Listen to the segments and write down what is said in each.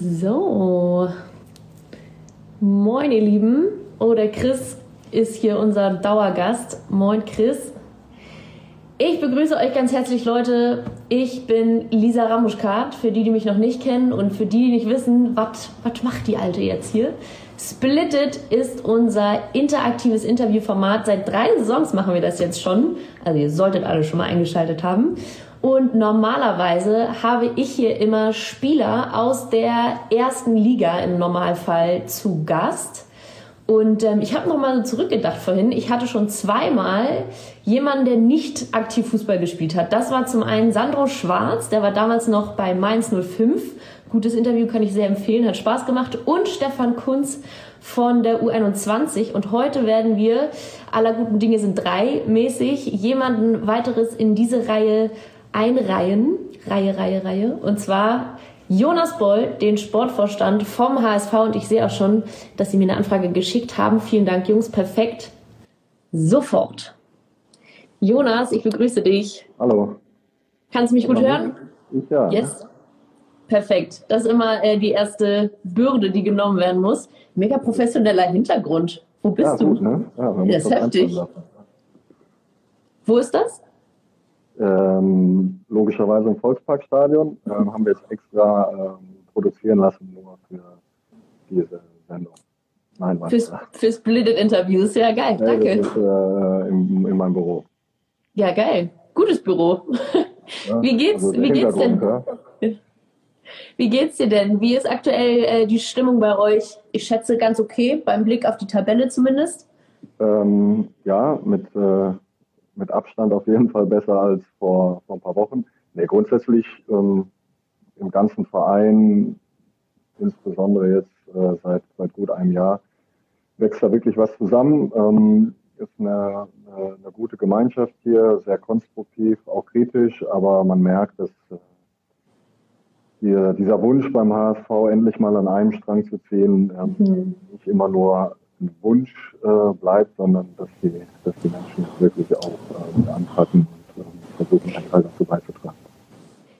So. Moin, ihr Lieben. Oh, der Chris ist hier unser Dauergast. Moin, Chris. Ich begrüße euch ganz herzlich, Leute. Ich bin Lisa Ramuschkat, für die, die mich noch nicht kennen und für die, die nicht wissen, was macht die Alte jetzt hier? Splitted ist unser interaktives Interviewformat. Seit drei Saisons machen wir das jetzt schon. Also ihr solltet alle schon mal eingeschaltet haben. Und normalerweise habe ich hier immer Spieler aus der ersten Liga im Normalfall zu Gast. Und ähm, ich habe nochmal so zurückgedacht vorhin. Ich hatte schon zweimal jemanden, der nicht aktiv Fußball gespielt hat. Das war zum einen Sandro Schwarz, der war damals noch bei Mainz 05. Gutes Interview kann ich sehr empfehlen, hat Spaß gemacht. Und Stefan Kunz von der U21. Und heute werden wir, aller guten Dinge sind drei mäßig, jemanden weiteres in diese Reihe einreihen. Reihe, Reihe, Reihe. Und zwar Jonas Boll, den Sportvorstand vom HSV. Und ich sehe auch schon, dass Sie mir eine Anfrage geschickt haben. Vielen Dank, Jungs. Perfekt. Sofort. Jonas, ich begrüße dich. Hallo. Kannst du mich gut hören? Ich ja. Yes. Perfekt. Das ist immer äh, die erste Bürde, die genommen werden muss. Mega professioneller Hintergrund. Wo bist ja, du? Gut, ne? ja, das ist heftig. Wo ist das? Ähm, logischerweise im Volksparkstadion. Ähm, haben wir jetzt extra ähm, produzieren lassen, nur für diese Sendung. Nein, Fürs, fürs Blitted Interviews, ja geil, ja, danke. Ist, äh, in, in, meinem Büro. Ja, geil. Gutes Büro. Ja, wie geht's, also wie geht's denn? Ja. Wie geht's dir denn? Wie ist aktuell äh, die Stimmung bei euch? Ich schätze ganz okay, beim Blick auf die Tabelle zumindest. Ähm, ja, mit äh, mit Abstand auf jeden Fall besser als vor, vor ein paar Wochen. Nee, grundsätzlich ähm, im ganzen Verein, insbesondere jetzt äh, seit, seit gut einem Jahr, wächst da wirklich was zusammen. Ähm, ist eine, eine, eine, gute Gemeinschaft hier, sehr konstruktiv, auch kritisch, aber man merkt, dass äh, hier, dieser Wunsch beim HSV endlich mal an einem Strang zu ziehen, ähm, mhm. nicht immer nur ein Wunsch äh, bleibt, sondern dass die, dass die Menschen wirklich auch äh, anpacken und äh, versuchen, einen Teil dazu beizutragen.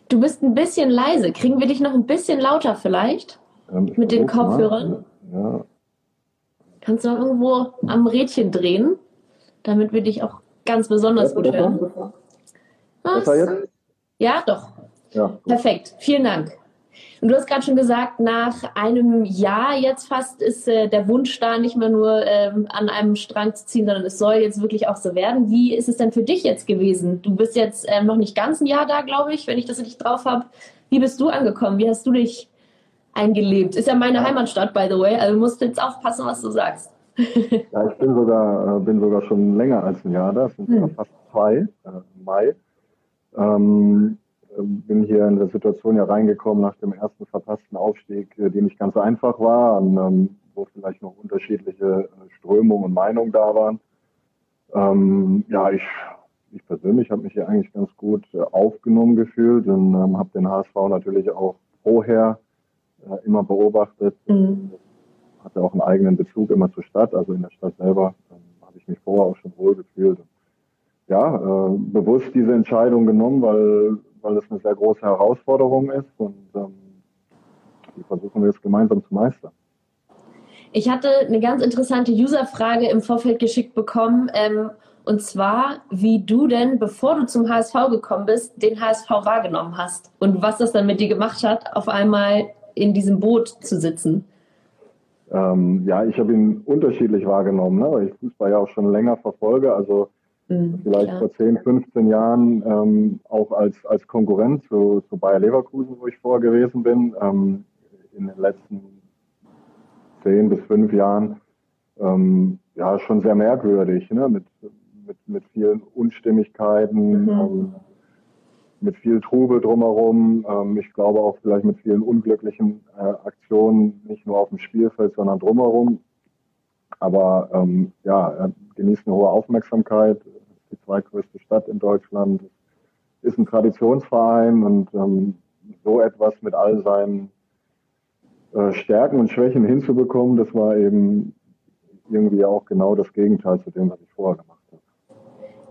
Du bist ein bisschen leise. Kriegen wir dich noch ein bisschen lauter vielleicht? Ähm, Mit den Kopfhörern? Ja. Kannst du noch irgendwo am Rädchen drehen, damit wir dich auch ganz besonders gut hören? Besser jetzt? Ja, doch. Ja, Perfekt. Vielen Dank. Und du hast gerade schon gesagt, nach einem Jahr jetzt fast ist äh, der Wunsch da, nicht mehr nur ähm, an einem Strang zu ziehen, sondern es soll jetzt wirklich auch so werden. Wie ist es denn für dich jetzt gewesen? Du bist jetzt ähm, noch nicht ganz ein Jahr da, glaube ich, wenn ich das richtig drauf habe. Wie bist du angekommen? Wie hast du dich eingelebt? Ist ja meine Heimatstadt, by the way, also du musst jetzt aufpassen, was du sagst. ja, ich bin sogar, äh, bin sogar schon länger als ein Jahr da, es sind hm. fast zwei, äh, Mai. Ähm, bin hier in der Situation ja reingekommen nach dem ersten verpassten Aufstieg, äh, der nicht ganz einfach war, ähm, wo vielleicht noch unterschiedliche äh, Strömungen und Meinungen da waren. Ähm, ja, ich, ich persönlich habe mich hier eigentlich ganz gut äh, aufgenommen gefühlt und ähm, habe den HSV natürlich auch vorher äh, immer beobachtet. Mhm. Hatte auch einen eigenen Bezug immer zur Stadt, also in der Stadt selber ähm, habe ich mich vorher auch schon wohl gefühlt. Ja, äh, bewusst diese Entscheidung genommen, weil weil das eine sehr große Herausforderung ist und ähm, die versuchen wir jetzt gemeinsam zu meistern. Ich hatte eine ganz interessante User-Frage im Vorfeld geschickt bekommen. Ähm, und zwar, wie du denn, bevor du zum HSV gekommen bist, den HSV wahrgenommen hast. Und was das dann mit dir gemacht hat, auf einmal in diesem Boot zu sitzen. Ähm, ja, ich habe ihn unterschiedlich wahrgenommen, ne? weil ich Fußball ja auch schon länger verfolge. Also Mhm, vielleicht klar. vor 10, 15 Jahren ähm, auch als, als Konkurrent zu, zu Bayer Leverkusen, wo ich vorher gewesen bin. Ähm, in den letzten 10 bis 5 Jahren ähm, ja schon sehr merkwürdig, ne? mit, mit, mit vielen Unstimmigkeiten, mhm. ähm, mit viel Trubel drumherum. Ähm, ich glaube auch vielleicht mit vielen unglücklichen äh, Aktionen, nicht nur auf dem Spielfeld, sondern drumherum. Aber ähm, ja, genießt eine hohe Aufmerksamkeit, die zweitgrößte Stadt in Deutschland, ist ein Traditionsverein und ähm, so etwas mit all seinen äh, Stärken und Schwächen hinzubekommen, das war eben irgendwie auch genau das Gegenteil zu dem, was ich vorher gemacht habe.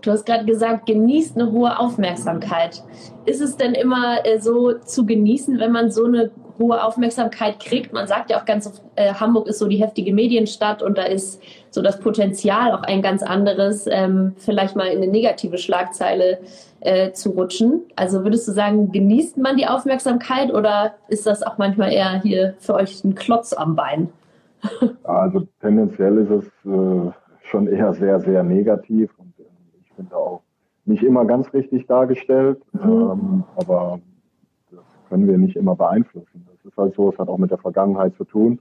Du hast gerade gesagt, genießt eine hohe Aufmerksamkeit. Ist es denn immer äh, so zu genießen, wenn man so eine hohe Aufmerksamkeit kriegt. Man sagt ja auch ganz, äh, Hamburg ist so die heftige Medienstadt und da ist so das Potenzial auch ein ganz anderes, ähm, vielleicht mal in eine negative Schlagzeile äh, zu rutschen. Also würdest du sagen, genießt man die Aufmerksamkeit oder ist das auch manchmal eher hier für euch ein Klotz am Bein? Also tendenziell ist es äh, schon eher sehr, sehr negativ und äh, ich finde auch nicht immer ganz richtig dargestellt, mhm. ähm, aber das können wir nicht immer beeinflussen. Das ist halt so, es hat auch mit der Vergangenheit zu tun.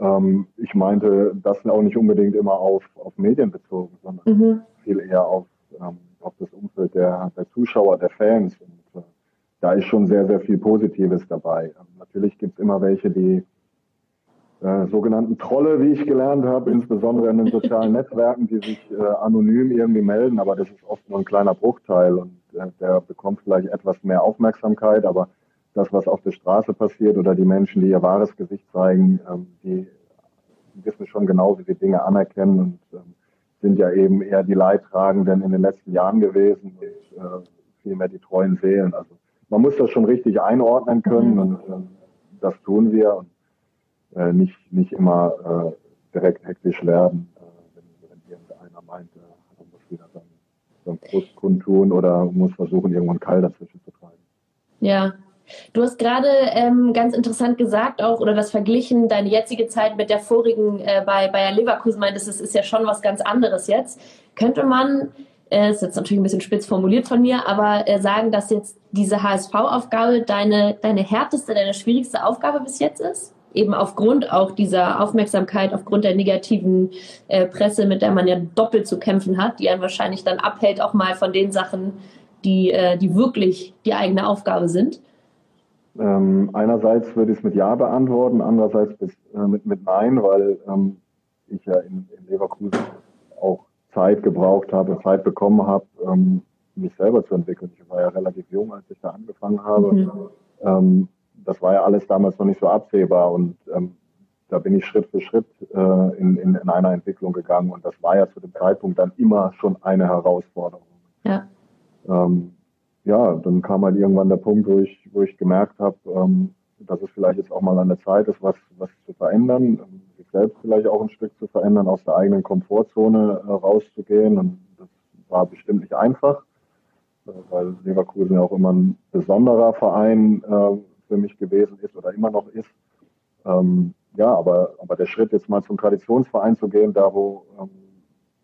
Ähm, ich meinte das auch nicht unbedingt immer auf, auf Medien bezogen, sondern mhm. viel eher auf, ähm, auf das Umfeld der, der Zuschauer, der Fans. Und äh, da ist schon sehr, sehr viel Positives dabei. Ähm, natürlich gibt es immer welche, die äh, sogenannten Trolle, wie ich gelernt habe, insbesondere in den sozialen Netzwerken, die sich äh, anonym irgendwie melden, aber das ist oft nur ein kleiner Bruchteil und äh, der bekommt vielleicht etwas mehr Aufmerksamkeit, aber das, was auf der Straße passiert oder die Menschen, die ihr wahres Gesicht zeigen, ähm, die wissen schon genau, wie sie Dinge anerkennen und ähm, sind ja eben eher die Leidtragenden in den letzten Jahren gewesen und äh, vielmehr die treuen Seelen. Also man muss das schon richtig einordnen können mhm. und äh, das tun wir. Und äh, nicht, nicht immer äh, direkt hektisch werden, wenn, wenn irgendeiner meint, er muss wieder dann seinen Frust kundtun oder muss versuchen, irgendwann Keil dazwischen zu treiben. Ja, Du hast gerade ähm, ganz interessant gesagt auch oder das verglichen, deine jetzige Zeit mit der vorigen äh, bei Bayer Leverkusen, meintest, es ist ja schon was ganz anderes jetzt. Könnte man, äh, ist jetzt natürlich ein bisschen spitz formuliert von mir, aber äh, sagen, dass jetzt diese HSV-Aufgabe deine, deine härteste, deine schwierigste Aufgabe bis jetzt ist? eben aufgrund auch dieser Aufmerksamkeit, aufgrund der negativen äh, Presse, mit der man ja doppelt zu kämpfen hat, die einen wahrscheinlich dann abhält, auch mal von den Sachen, die, äh, die wirklich die eigene Aufgabe sind? Ähm, einerseits würde ich es mit Ja beantworten, andererseits bis, äh, mit, mit Nein, weil ähm, ich ja in, in, Leverkusen auch Zeit gebraucht habe, Zeit bekommen habe, ähm, mich selber zu entwickeln. Ich war ja relativ jung, als ich da angefangen habe. Mhm. Ähm, das war ja alles damals noch nicht so absehbar und ähm, da bin ich Schritt für Schritt äh, in, in, in einer Entwicklung gegangen und das war ja zu dem Zeitpunkt dann immer schon eine Herausforderung. Ja. Ähm, ja, dann kam halt irgendwann der Punkt, wo ich, wo ich gemerkt habe, ähm, dass es vielleicht jetzt auch mal an der Zeit ist, was, was zu verändern, sich selbst vielleicht auch ein Stück zu verändern, aus der eigenen Komfortzone äh, rauszugehen. Und das war bestimmt nicht einfach, äh, weil Leverkusen ja auch immer ein besonderer Verein äh, für mich gewesen ist oder immer noch ist. Ähm, ja, aber, aber der Schritt jetzt mal zum Traditionsverein zu gehen, da wo ähm,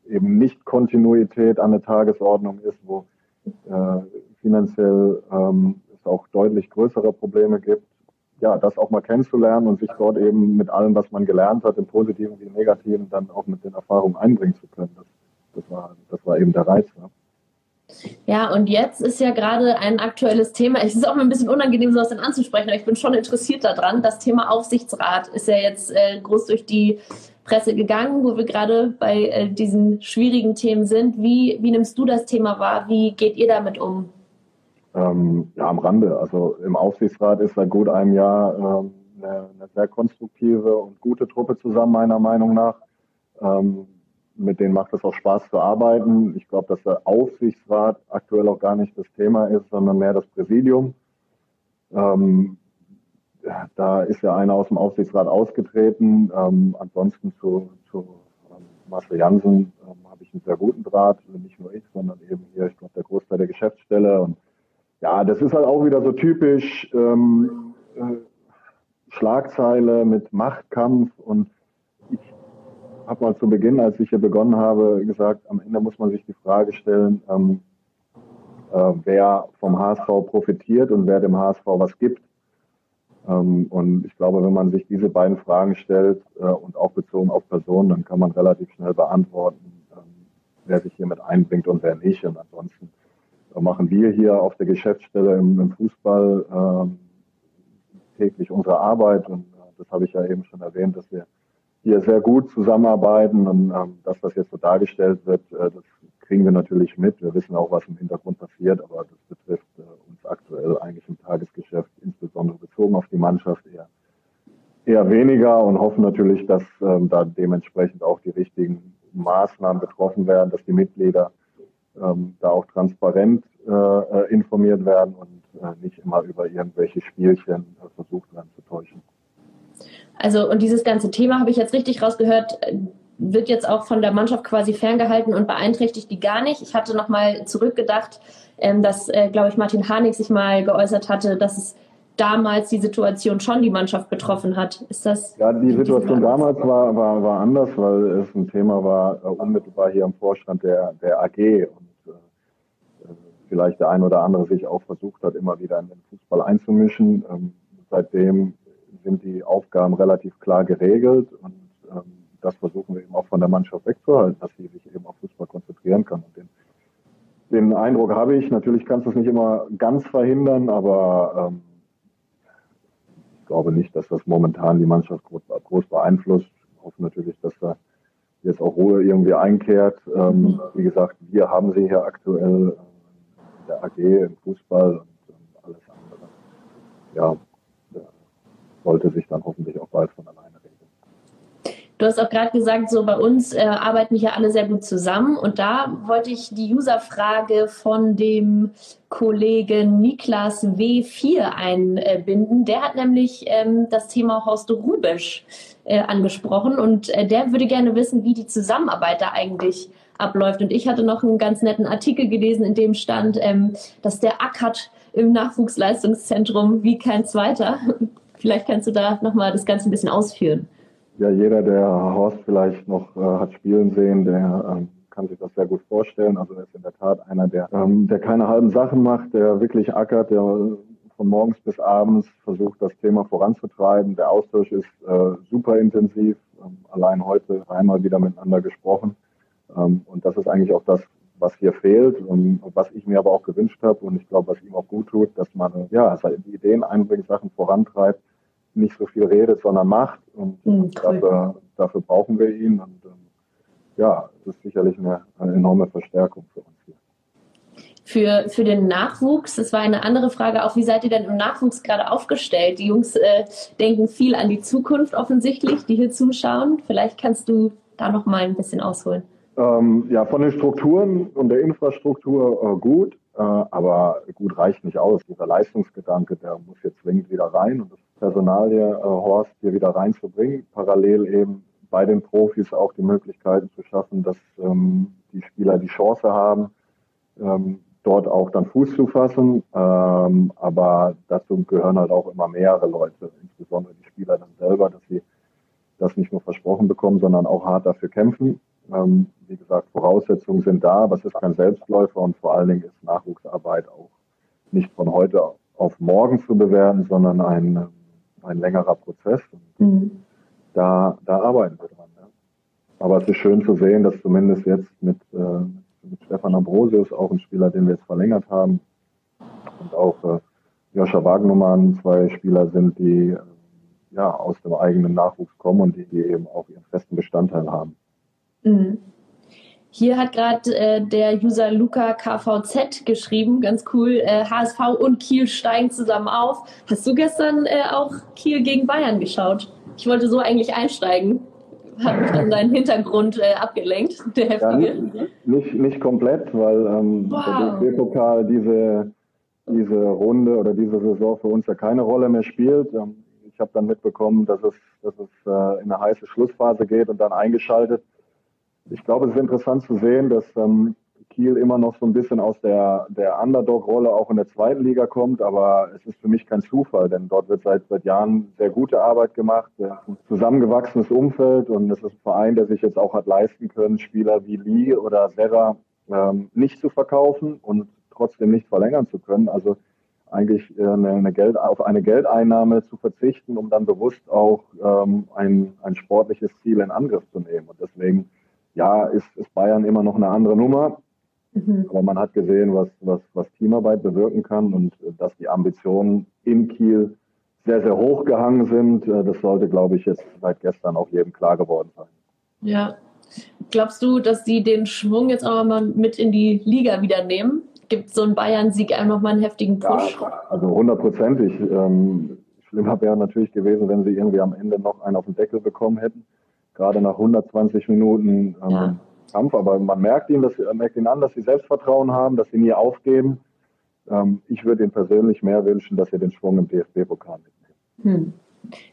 eben nicht Kontinuität an der Tagesordnung ist, wo äh, finanziell ähm, es auch deutlich größere Probleme gibt, ja, das auch mal kennenzulernen und sich dort eben mit allem, was man gelernt hat, im Positiven wie im Negativen, dann auch mit den Erfahrungen einbringen zu können. Das, das, war, das war eben der Reiz. Ne? Ja, und jetzt ist ja gerade ein aktuelles Thema. Es ist auch mal ein bisschen unangenehm, sowas dann anzusprechen, aber ich bin schon interessiert daran. Das Thema Aufsichtsrat ist ja jetzt äh, groß durch die Presse gegangen, wo wir gerade bei äh, diesen schwierigen Themen sind. Wie, wie nimmst du das Thema wahr? Wie geht ihr damit um? Ähm, ja, am Rande. Also im Aufsichtsrat ist seit gut einem Jahr ähm, eine, eine, sehr konstruktive und gute Truppe zusammen, meiner Meinung nach. Ähm, mit denen macht es auch Spaß zu arbeiten. Ich glaube, dass der Aufsichtsrat aktuell auch gar nicht das Thema ist, sondern mehr das Präsidium. Ähm, da ist ja einer aus dem Aufsichtsrat ausgetreten. Ähm, ansonsten zu, zu ähm, Marcel Jansen habe ich einen sehr guten Draht, also nicht nur ich, sondern eben hier, ich glaube, der Großteil der Geschäftsstelle. Und ja, das ist halt auch wieder so typisch ähm, äh, Schlagzeile mit Machtkampf und habe mal zu Beginn, als ich hier begonnen habe, gesagt, am Ende muss man sich die Frage stellen, ähm, äh, wer vom HSV profitiert und wer dem HSV was gibt. Ähm, und ich glaube, wenn man sich diese beiden Fragen stellt äh, und auch bezogen auf Personen, dann kann man relativ schnell beantworten, ähm, wer sich hiermit einbringt und wer nicht. Und ansonsten machen wir hier auf der Geschäftsstelle im, im Fußball ähm, täglich unsere Arbeit. Und äh, das habe ich ja eben schon erwähnt, dass wir hier sehr gut zusammenarbeiten und ähm, das, was jetzt so dargestellt wird, äh, das kriegen wir natürlich mit. Wir wissen auch, was im Hintergrund passiert, aber das betrifft äh, uns aktuell eigentlich im Tagesgeschäft, insbesondere bezogen auf die Mannschaft eher, eher weniger und hoffen natürlich, dass ähm, da dementsprechend auch die richtigen Maßnahmen getroffen werden, dass die Mitglieder ähm, da auch transparent äh, äh informiert werden und äh, nicht immer über irgendwelche Spielchen äh, versucht werden zu täuschen. Also, und dieses ganze Thema habe ich jetzt richtig rausgehört, wird jetzt auch von der Mannschaft quasi ferngehalten und beeinträchtigt die gar nicht. Ich hatte nochmal zurückgedacht, ähm, dass, äh, glaube ich, Martin Harnik sich mal geäußert hatte, dass es damals die Situation schon die Mannschaft betroffen hat. Ist das? Ja, die Situation damals war, war, war anders, weil es ein Thema war, äh, unmittelbar hier am Vorstand der, der AG und äh, vielleicht der ein oder andere sich auch versucht hat, immer wieder in den Fußball einzumischen. Ähm, seitdem sind die Aufgaben relativ klar geregelt und ähm, das versuchen wir eben auch von der Mannschaft wegzuhalten, dass sie sich eben auf Fußball konzentrieren kann. Und den, den Eindruck habe ich, natürlich kannst du es nicht immer ganz verhindern, aber ähm, glaube nicht, dass das momentan die Mannschaft groß, groß beeinflusst. Ich hoffe natürlich, dass da jetzt auch Ruhe irgendwie einkehrt. Ähm, mhm. Wie gesagt, wir haben sie hier aktuell in der AG, im Fußball und ähm, alles andere. Ja, sollte sich dann hoffentlich auch bald von alleine Du hast auch gerade gesagt, so bei uns äh, arbeiten hier alle sehr gut zusammen. Und da wollte ich die Userfrage von dem Kollegen Niklas W4 einbinden. Der hat nämlich ähm, das Thema Horst Rubisch äh, angesprochen und äh, der würde gerne wissen, wie die Zusammenarbeit da eigentlich abläuft. Und ich hatte noch einen ganz netten Artikel gelesen, in dem stand, ähm, dass der ackert im Nachwuchsleistungszentrum wie kein zweiter. Vielleicht kannst du da nochmal das Ganze ein bisschen ausführen ja, jeder, der Horst vielleicht noch äh, hat spielen sehen, der ähm, kann sich das sehr gut vorstellen. Also er ist in der Tat einer, der, ähm, der keine halben Sachen macht, der wirklich ackert, der von morgens bis abends versucht, das Thema voranzutreiben. Der Austausch ist äh, super intensiv. Ähm, allein heute einmal wieder miteinander gesprochen. Ähm, und das ist eigentlich auch das, was hier fehlt und was ich mir aber auch gewünscht habe und ich glaube, was ihm auch gut tut, dass man ja die Ideen einbringt, Sachen vorantreibt nicht so viel redet, sondern macht. Und mhm, dafür, dafür, brauchen wir ihn. Und ähm, ja, das ist sicherlich eine, eine, enorme Verstärkung für uns hier. Für, für den Nachwuchs, das war eine andere Frage auch, wie seid ihr denn im Nachwuchs gerade aufgestellt? Die Jungs äh, denken viel an die Zukunft offensichtlich, die hier zuschauen. Vielleicht kannst du da noch mal ein bisschen ausholen. Ähm, ja, von den Strukturen und der Infrastruktur äh, gut, äh, aber gut reicht nicht aus. Dieser Leistungsgedanke, der muss jetzt zwingend wieder rein und das Personalie äh, Horst hier wieder reinzubringen. Parallel eben bei den Profis auch die Möglichkeiten zu schaffen, dass ähm, die Spieler die Chance haben, ähm, dort auch dann Fuß zu fassen. Ähm, aber dazu gehören halt auch immer mehrere Leute, insbesondere die Spieler dann selber, dass sie das nicht nur versprochen bekommen, sondern auch hart dafür kämpfen. Ähm, wie gesagt, Voraussetzungen sind da, aber es ist kein Selbstläufer und vor allen Dingen ist Nachwuchsarbeit auch nicht von heute auf morgen zu bewerten, sondern ein ein längerer Prozess. Mhm. Da, da arbeiten wir dran. Ja. Aber es ist schön zu sehen, dass zumindest jetzt mit, äh, mit Stefan Ambrosius, auch ein Spieler, den wir jetzt verlängert haben, und auch äh, Joscha Wagnumann, zwei Spieler sind, die äh, ja, aus dem eigenen Nachwuchs kommen und die, die eben auch ihren festen Bestandteil haben. Mhm. Hier hat gerade äh, der User Luca KVZ geschrieben, ganz cool, äh, HSV und Kiel steigen zusammen auf. Hast du gestern äh, auch Kiel gegen Bayern geschaut? Ich wollte so eigentlich einsteigen. Hat mich an deinen Hintergrund äh, abgelenkt, der heftige. Ja, nicht, nicht, nicht, komplett, weil ähm, wow. der DFB-Pokal diese, diese Runde oder diese Saison für uns ja keine Rolle mehr spielt. Ähm, ich habe dann mitbekommen, dass es, dass es äh, in eine heiße Schlussphase geht und dann eingeschaltet ich glaube, es ist interessant zu sehen, dass ähm, Kiel immer noch so ein bisschen aus der, der Underdog-Rolle auch in der zweiten Liga kommt, aber es ist für mich kein Zufall, denn dort wird seit, seit Jahren sehr gute Arbeit gemacht, ein zusammengewachsenes Umfeld und es ist ein Verein, der sich jetzt auch hat leisten können, Spieler wie Lee oder Serra ähm, nicht zu verkaufen und trotzdem nicht verlängern zu können. Also eigentlich äh, eine, eine Geld, auf eine Geldeinnahme zu verzichten, um dann bewusst auch ähm, ein, ein sportliches Ziel in Angriff zu nehmen. Und deswegen ja, ist, ist Bayern immer noch eine andere Nummer. Mhm. Aber man hat gesehen, was, was, was Teamarbeit bewirken kann und äh, dass die Ambitionen in Kiel sehr, sehr hoch gehangen sind. Äh, das sollte, glaube ich, jetzt seit gestern auch jedem klar geworden sein. Ja. Glaubst du, dass sie den Schwung jetzt auch mal mit in die Liga wieder nehmen? Gibt so ein Bayern-Sieg einfach mal einen heftigen Push? Ja, also hundertprozentig. Ähm, schlimmer wäre natürlich gewesen, wenn sie irgendwie am Ende noch einen auf den Deckel bekommen hätten gerade nach 120 Minuten ähm, ja. Kampf. Aber man merkt ihnen, dass, merkt ihnen an, dass sie Selbstvertrauen haben, dass sie nie aufgeben. ähm, ich würde Ihnen persönlich mehr wünschen, dass Sie den Schwung im DFB-Pokal mitnehmen. Hm.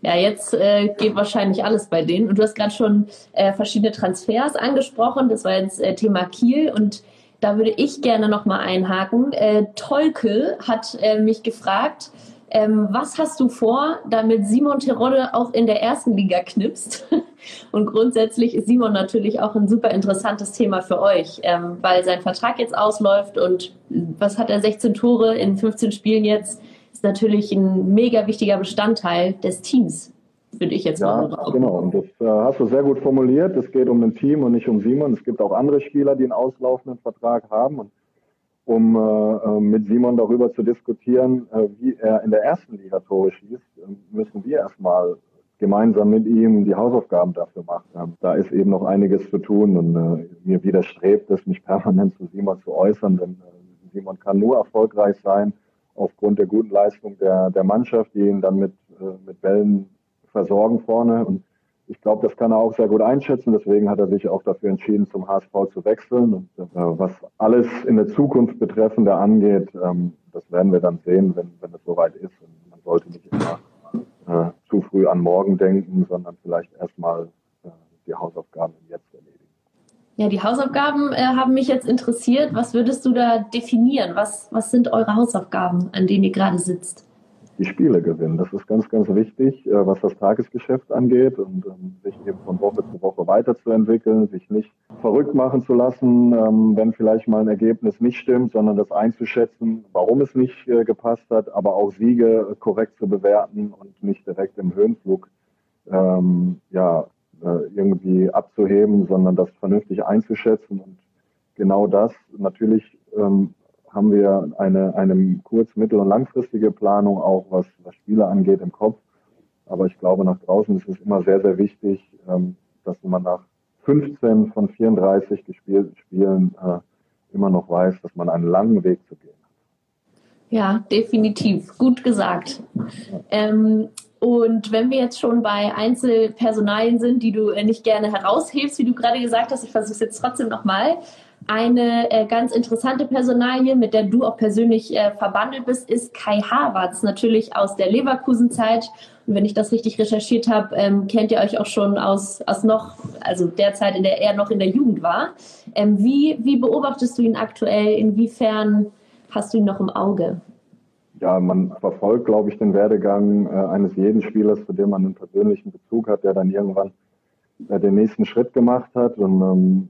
Ja, jetzt äh, geht wahrscheinlich alles bei denen. Und du hast gerade schon äh, verschiedene Transfers angesprochen. Das war jetzt äh, Thema Kiel und da würde ich gerne nochmal einhaken. Äh, Tolke hat äh, mich gefragt, ähm, was hast du vor, damit Simon Terodde auch in der ersten Liga knipst? Und grundsätzlich ist Simon natürlich auch ein super interessantes Thema für euch, ähm, weil sein Vertrag jetzt ausläuft und was hat er, 16 Tore in 15 Spielen jetzt, ist natürlich ein mega wichtiger Bestandteil des Teams, würde ich jetzt ja, mal Genau, und das äh, hast du sehr gut formuliert. Es geht um ein Team und nicht um Simon. Es gibt auch andere Spieler, die einen auslaufenden Vertrag haben. Und um äh, äh, mit Simon darüber zu diskutieren, äh, wie er in der ersten Liga Tore schießt, äh, müssen wir erstmal gemeinsam mit ihm die Hausaufgaben dafür machen. Da ist eben noch einiges zu tun und äh, mir widerstrebt es, mich permanent zu Simon zu äußern, denn äh, Simon kann nur erfolgreich sein aufgrund der guten Leistung der, der Mannschaft, die ihn dann mit, äh, mit Bällen versorgen vorne. Und ich glaube, das kann er auch sehr gut einschätzen. Deswegen hat er sich auch dafür entschieden, zum HSV zu wechseln. Und äh, was alles in der Zukunft betreffende angeht, ähm, das werden wir dann sehen, wenn, wenn es soweit ist. Und man sollte nicht immer äh, zu früh an morgen denken, sondern vielleicht erstmal äh, die Hausaufgaben jetzt erledigen. Ja, die Hausaufgaben äh, haben mich jetzt interessiert. Was würdest du da definieren? Was, was sind eure Hausaufgaben, an denen ihr gerade sitzt? Die Spiele gewinnen. Das ist ganz, ganz wichtig, äh, was das Tagesgeschäft angeht und ähm, sich eben von Woche zu Woche weiterzuentwickeln, sich nicht verrückt machen zu lassen, ähm, wenn vielleicht mal ein Ergebnis nicht stimmt, sondern das einzuschätzen, warum es nicht äh, gepasst hat, aber auch Siege korrekt zu bewerten und nicht direkt im Höhenflug ähm, ja, äh, irgendwie abzuheben, sondern das vernünftig einzuschätzen und genau das natürlich ähm, haben wir eine, eine kurz-, mittel- und langfristige Planung auch, was, was Spiele angeht im Kopf. Aber ich glaube, nach draußen ist es immer sehr, sehr wichtig, ähm, dass man nach 15 von 34 gespielten Spielen äh, immer noch weiß, dass man einen langen Weg zu gehen hat. Ja, definitiv. Gut gesagt. Ähm, und wenn wir jetzt schon bei Einzelpersonalien sind, die du nicht gerne heraushebst, wie du gerade gesagt hast, ich versuche es jetzt trotzdem nochmal. Eine äh, ganz interessante Personalie, mit der du auch persönlich äh, verbandelt bist, ist Kai Havertz, natürlich aus der Leverkusen-Zeit. Und wenn ich das richtig recherchiert habe, ähm, kennt ihr euch auch schon aus, aus noch, also der Zeit, in der er noch in der Jugend war. Ähm, wie, wie beobachtest du ihn aktuell? Inwiefern hast du ihn noch im Auge? Ja, man verfolgt, glaube ich, den Werdegang äh, eines jeden Spielers, zu dem man einen persönlichen Bezug hat, der dann irgendwann äh, den nächsten Schritt gemacht hat. Und ähm,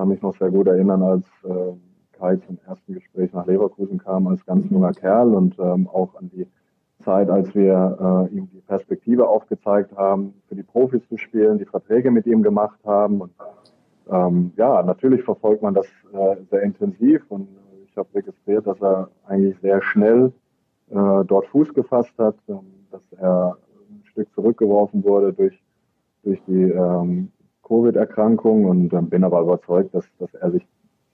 kann mich noch sehr gut erinnern, als äh, Kai zum ersten Gespräch nach Leverkusen kam als ganz junger Kerl und ähm, auch an die Zeit, als wir äh, ihm die Perspektive aufgezeigt haben, für die Profis zu spielen, die Verträge mit ihm gemacht haben. Und ähm, ja, natürlich verfolgt man das äh, sehr intensiv und ich habe registriert, dass er eigentlich sehr schnell äh, dort Fuß gefasst hat, ähm, dass er ein Stück zurückgeworfen wurde durch, durch die ähm, Covid-Erkrankung und bin aber überzeugt, dass, dass er sich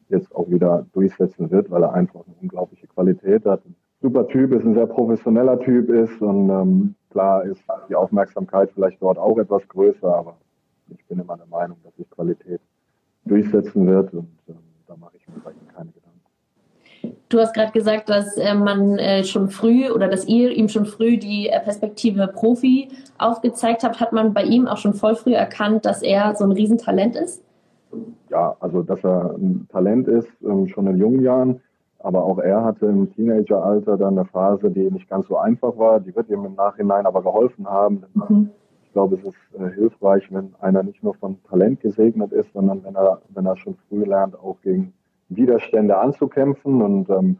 jetzt auch wieder durchsetzen wird, weil er einfach eine unglaubliche Qualität hat. Ein super Typ ist, ein sehr professioneller Typ ist und ähm, klar ist die Aufmerksamkeit vielleicht dort auch etwas größer, aber ich bin immer der Meinung, dass sich Qualität durchsetzen wird und ähm, da mache ich mir bei ihm keine Gedanken. Du hast gerade gesagt, dass äh, man äh, schon früh oder dass ihr ihm schon früh die äh, Perspektive Profi aufgezeigt habt. Hat man bei ihm auch schon voll früh erkannt, dass er so ein Riesentalent ist? Ja, also dass er ein Talent ist, ähm, schon in jungen Jahren. Aber auch er hatte im Teenageralter dann eine Phase, die nicht ganz so einfach war. Die wird ihm im Nachhinein aber geholfen haben. Mhm. Ich glaube, es ist hilfreich, wenn einer nicht nur von Talent gesegnet ist, sondern wenn er, wenn er schon früh lernt, auch gegen Widerstände anzukämpfen und ähm,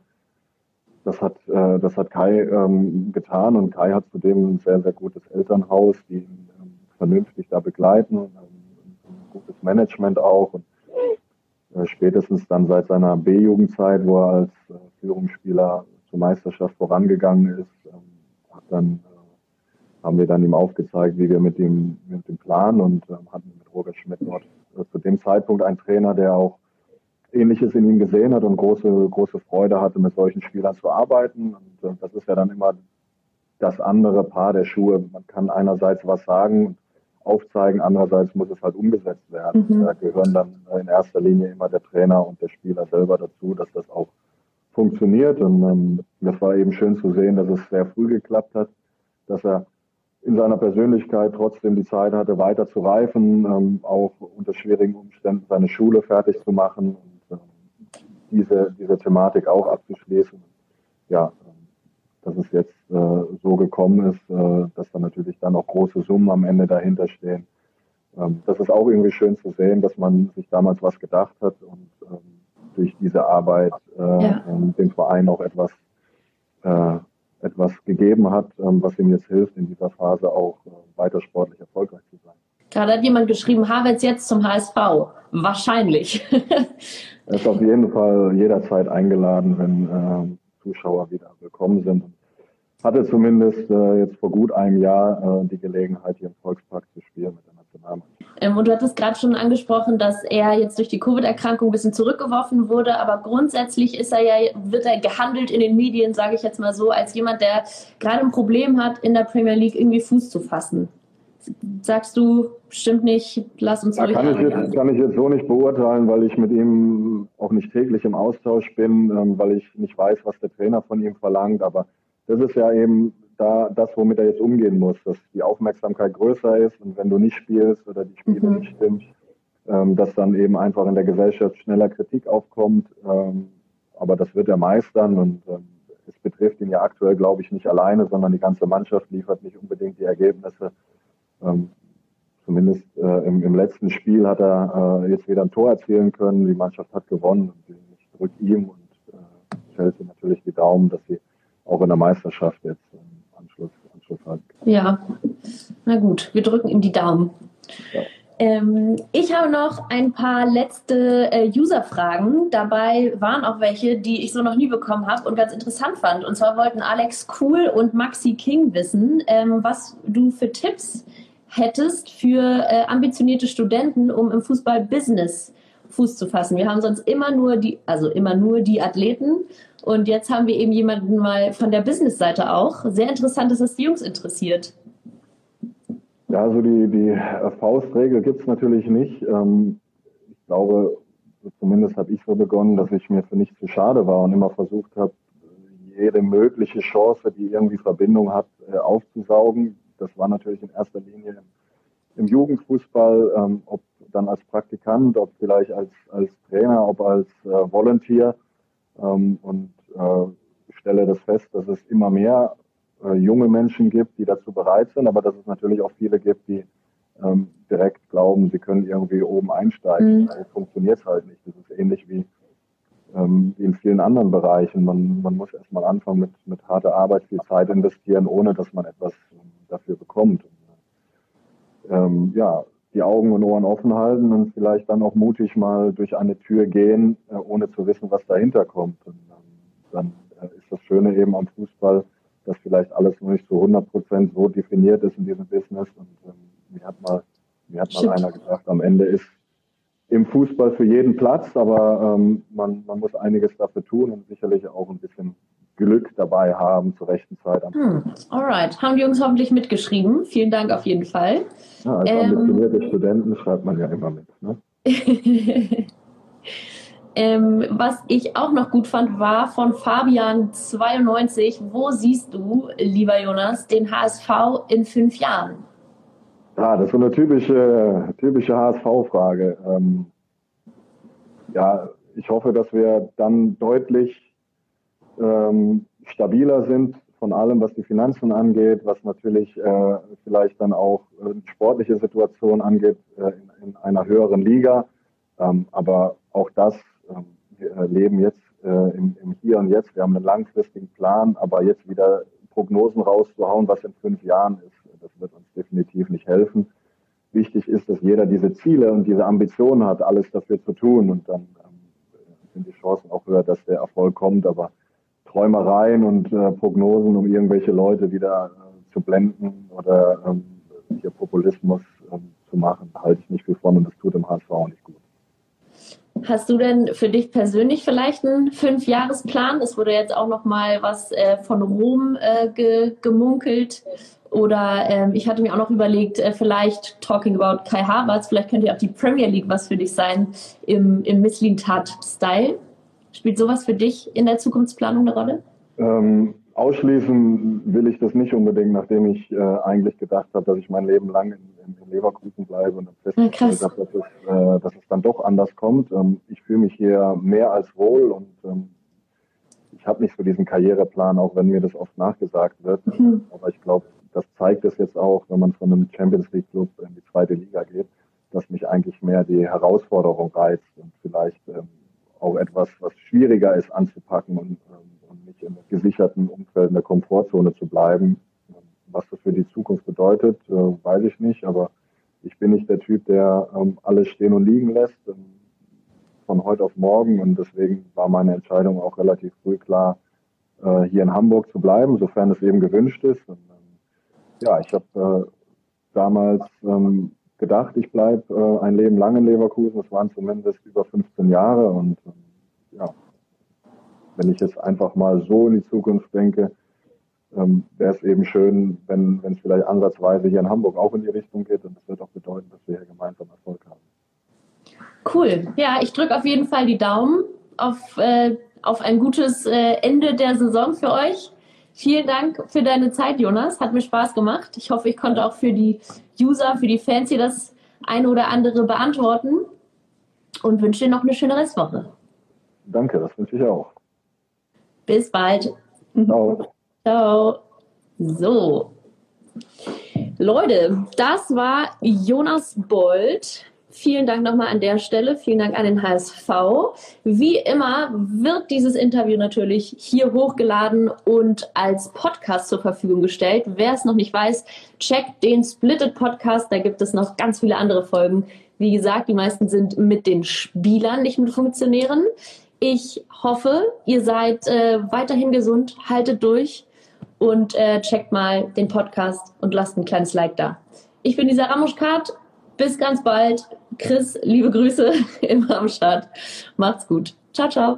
das hat, äh, das hat Kai ähm, getan und Kai hat zudem ein sehr, sehr gutes Elternhaus, die ihn ähm, vernünftig da begleiten, ähm, ein gutes Management auch und äh, spätestens dann seit seiner B-Jugendzeit, wo er als äh, Führungsspieler zur Meisterschaft vorangegangen ist, ähm, dann, äh, haben wir dann ihm aufgezeigt, wie wir mit dem, mit dem Plan und ähm, hatten mit Roger Schmidt dort äh, zu dem Zeitpunkt einen Trainer, der auch Ähnliches in ihm gesehen hat und große, große Freude hatte, mit solchen Spielern zu arbeiten. Und äh, das ist ja dann immer das andere Paar der Schuhe. Man kann einerseits was sagen, aufzeigen, andererseits muss es halt umgesetzt werden. Mhm. Da gehören dann in erster Linie immer der Trainer und der Spieler selber dazu, dass das auch funktioniert. Und ähm, das war eben schön zu sehen, dass es sehr früh geklappt hat, dass er in seiner Persönlichkeit trotzdem die Zeit hatte, weiter zu reifen, ähm, auch unter schwierigen Umständen seine Schule fertig zu machen diese, diese Thematik auch abzuschließen. Ja, dass es jetzt äh, so gekommen ist, äh, dass da natürlich dann auch große Summen am Ende dahinter stehen. Ähm, das ist auch irgendwie schön zu sehen, dass man sich damals was gedacht hat und ähm, durch diese Arbeit äh, ja. Ähm, dem Verein auch etwas, äh, etwas gegeben hat, ähm, was ihm jetzt hilft, in dieser Phase auch äh, weiter sportlich erfolgreich zu sein. Gerade hat jemand geschrieben, Havertz jetzt zum HSV. Wahrscheinlich. er ist auf jeden Fall jederzeit eingeladen, wenn äh, Zuschauer wieder willkommen sind. Hatte zumindest äh, jetzt vor gut einem Jahr äh, die Gelegenheit, hier im Volkspark zu spielen mit der Nationalmannschaft. Ähm, und du hattest gerade schon angesprochen, dass er jetzt durch die Covid-Erkrankung ein bisschen zurückgeworfen wurde, aber grundsätzlich ist er ja, wird er gehandelt in den Medien, sage ich jetzt mal so, als jemand, der gerade ein Problem hat, in der Premier League irgendwie Fuß zu fassen. Sagst du, stimmt nicht, lass uns ruhig kann ich, jetzt, kann ich jetzt so nicht beurteilen, weil ich mit ihm auch nicht täglich im Austausch bin, ähm, weil ich nicht weiß, was der Trainer von ihm verlangt, aber das ist ja eben da das, womit er jetzt umgehen muss, dass die Aufmerksamkeit größer ist und wenn du nicht spielst oder die Spiele mhm. nicht stimmt, ähm, dass dann eben einfach in der Gesellschaft schneller Kritik aufkommt. Ähm, aber das wird er meistern und es betrifft ihn ja aktuell, glaube ich, nicht alleine, sondern die ganze Mannschaft liefert nicht unbedingt die Ergebnisse. Ähm, zumindest äh, im, im, letzten Spiel hat er äh, jetzt wieder ein Tor erzielen können. Die Mannschaft hat gewonnen und ich drücke ihm und äh, Chelsea natürlich die Daumen, dass sie auch in der Meisterschaft jetzt Anschluss, Anschluss hat. Ja, na gut, wir drücken ihm die Daumen. Ja. Ähm, ich habe noch ein paar letzte äh, User-Fragen. Dabei waren auch welche, die ich so noch nie bekommen habe und ganz interessant fand. Und zwar wollten Alex Kuhl und Maxi King wissen, ähm, was du für Tipps hättest für äh, ambitionierte Studenten, um im Fußball-Business Fuß zu fassen. Wir haben sonst immer nur die, also immer nur die Athleten und jetzt haben wir eben jemanden mal von der Business-Seite auch. Sehr interessant, dass das die Jungs interessiert. Ja, also die, die Faustregel gibt es natürlich nicht. Ähm, ich glaube, zumindest habe ich so begonnen, dass ich mir für nichts zu schade war und immer versucht habe, jede mögliche Chance, die irgendwie Verbindung hat, äh, aufzusaugen. Das war natürlich in erster Linie im Jugendfußball, ähm, ob dann als Praktikant, ob vielleicht als, als Trainer, ob als äh, Volunteer. Ähm, und äh, stelle das fest, dass es immer mehr äh, junge Menschen gibt, die dazu bereit sind, aber dass es natürlich auch viele gibt, die ähm, direkt glauben, sie können irgendwie oben einsteigen. Mhm. So funktioniert es halt nicht. Das ist ähnlich wie, ähm, wie in vielen anderen Bereichen. Man, man muss erstmal anfangen mit, mit harter Arbeit, viel Zeit investieren, ohne dass man etwas ähm, dafür bekommt. Und, ähm, ja, die Augen und Ohren offen halten und vielleicht dann auch mutig mal durch eine Tür gehen, äh, ohne zu wissen, was dahinter kommt. Und dann äh, ist das Schöne eben am Fußball, dass vielleicht alles noch nicht zu 100 Prozent so definiert ist in diesem Business. Und ähm, mir hat mal, mir hat mal einer gesagt, am Ende ist im Fußball für jeden Platz, aber ähm, man, man muss einiges dafür tun und sicherlich auch ein bisschen Glück dabei haben zur rechten Zeit. Hm, alright, haben die Jungs hoffentlich mitgeschrieben. Vielen Dank auf jeden Fall. Ja, als ähm, ambitionierte Studenten schreibt man ja immer mit. Ne? ähm, was ich auch noch gut fand, war von Fabian92. Wo siehst du, lieber Jonas, den HSV in fünf Jahren? Ja, das ist so eine typische, typische HSV-Frage. Ähm, ja, ich hoffe, dass wir dann deutlich ähm, stabiler sind von allem, was die Finanzen angeht, was natürlich äh, vielleicht dann auch äh, sportliche Situation angeht äh, in, in, einer höheren Liga. Ähm, aber auch das, ähm, wir leben jetzt äh, im, im, Hier und Jetzt. Wir haben einen langfristigen Plan, aber jetzt wieder Prognosen rauszuhauen, was in fünf Jahren ist, das wird uns definitiv nicht helfen. Wichtig ist, dass jeder diese Ziele und diese Ambitionen hat, alles dafür zu tun und dann ähm, sind die Chancen auch höher, dass der Erfolg kommt. Aber Träumereien und äh, Prognosen, um irgendwelche Leute wieder äh, zu blenden oder ähm, hier Populismus ähm, zu machen, halte ich nicht viel von und das tut dem HSV auch nicht gut. Hast du denn für dich persönlich vielleicht einen Fünfjahresplan? Es wurde jetzt auch noch mal was äh, von Rom äh, ge gemunkelt. Oder ähm, ich hatte mir auch noch überlegt, äh, vielleicht talking about Kai Havertz, vielleicht könnte ja auch die Premier League was für dich sein im, im Misslintat-Style. Spielt sowas für dich in der Zukunftsplanung eine Rolle? Ähm, ausschließen will ich das nicht unbedingt, nachdem ich äh, eigentlich gedacht habe, dass ich mein Leben lang in, in, Leverkusen bleibe und dann festgestellt habe, dass es, äh, dass es dann doch anders kommt. Ähm, ich fühle mich hier mehr als wohl und ähm, ich habe nicht so diesen Karriereplan, auch wenn mir das oft nachgesagt wird. Mhm. Aber ich glaube, das zeigt es jetzt auch, wenn man von einem Champions League Club in die zweite Liga geht, dass mich eigentlich mehr die Herausforderung reizt und vielleicht ähm, auch etwas, was schwieriger ist anzupacken und, ähm, und nicht im gesicherten Umfeld in der Komfortzone zu bleiben. Was das für die Zukunft bedeutet, äh, weiß ich nicht, aber ich bin nicht der Typ, der ähm, alles stehen und liegen lässt ähm, von heute auf morgen und deswegen war meine Entscheidung auch relativ früh klar, äh, hier in Hamburg zu bleiben, sofern es eben gewünscht ist. Und, ja, ich habe äh, damals gedacht, ich bleibe äh, ein Leben lang in Leverkusen. Es waren zumindest über 15 Jahre und ähm, ja, wenn ich jetzt einfach mal so in die Zukunft denke, ähm, wäre es eben schön, wenn es vielleicht ansatzweise hier in Hamburg auch in die Richtung geht. Und das wird auch bedeuten, dass wir hier gemeinsam Erfolg haben. Cool. Ja, ich drücke auf jeden Fall die Daumen auf, äh, auf ein gutes äh, Ende der Saison für euch. Vielen Dank für deine Zeit, Jonas. Hat mir Spaß gemacht. Ich hoffe, ich konnte auch für die User, für die Fans hier das eine oder andere beantworten und wünsche dir noch eine schöne Restwoche. Danke, das wünsche ich auch. Bis bald. Ciao. Ciao. So. Leute, das war Jonas Bold Vielen Dank nochmal an der Stelle. Vielen Dank an den HSV. Wie immer wird dieses Interview natürlich hier hochgeladen und als Podcast zur Verfügung gestellt. Wer es noch nicht weiß, checkt den Splitted Podcast. Da gibt es noch ganz viele andere Folgen. Wie gesagt, die meisten sind mit den Spielern, nicht mit Funktionären. Ich hoffe, ihr seid äh, weiterhin gesund, haltet durch und äh, checkt mal den Podcast und lasst ein kleines Like da. Ich bin Lisa Ramuschkat bis ganz bald. Chris, liebe Grüße im Amstadt. Macht's gut. Ciao, ciao.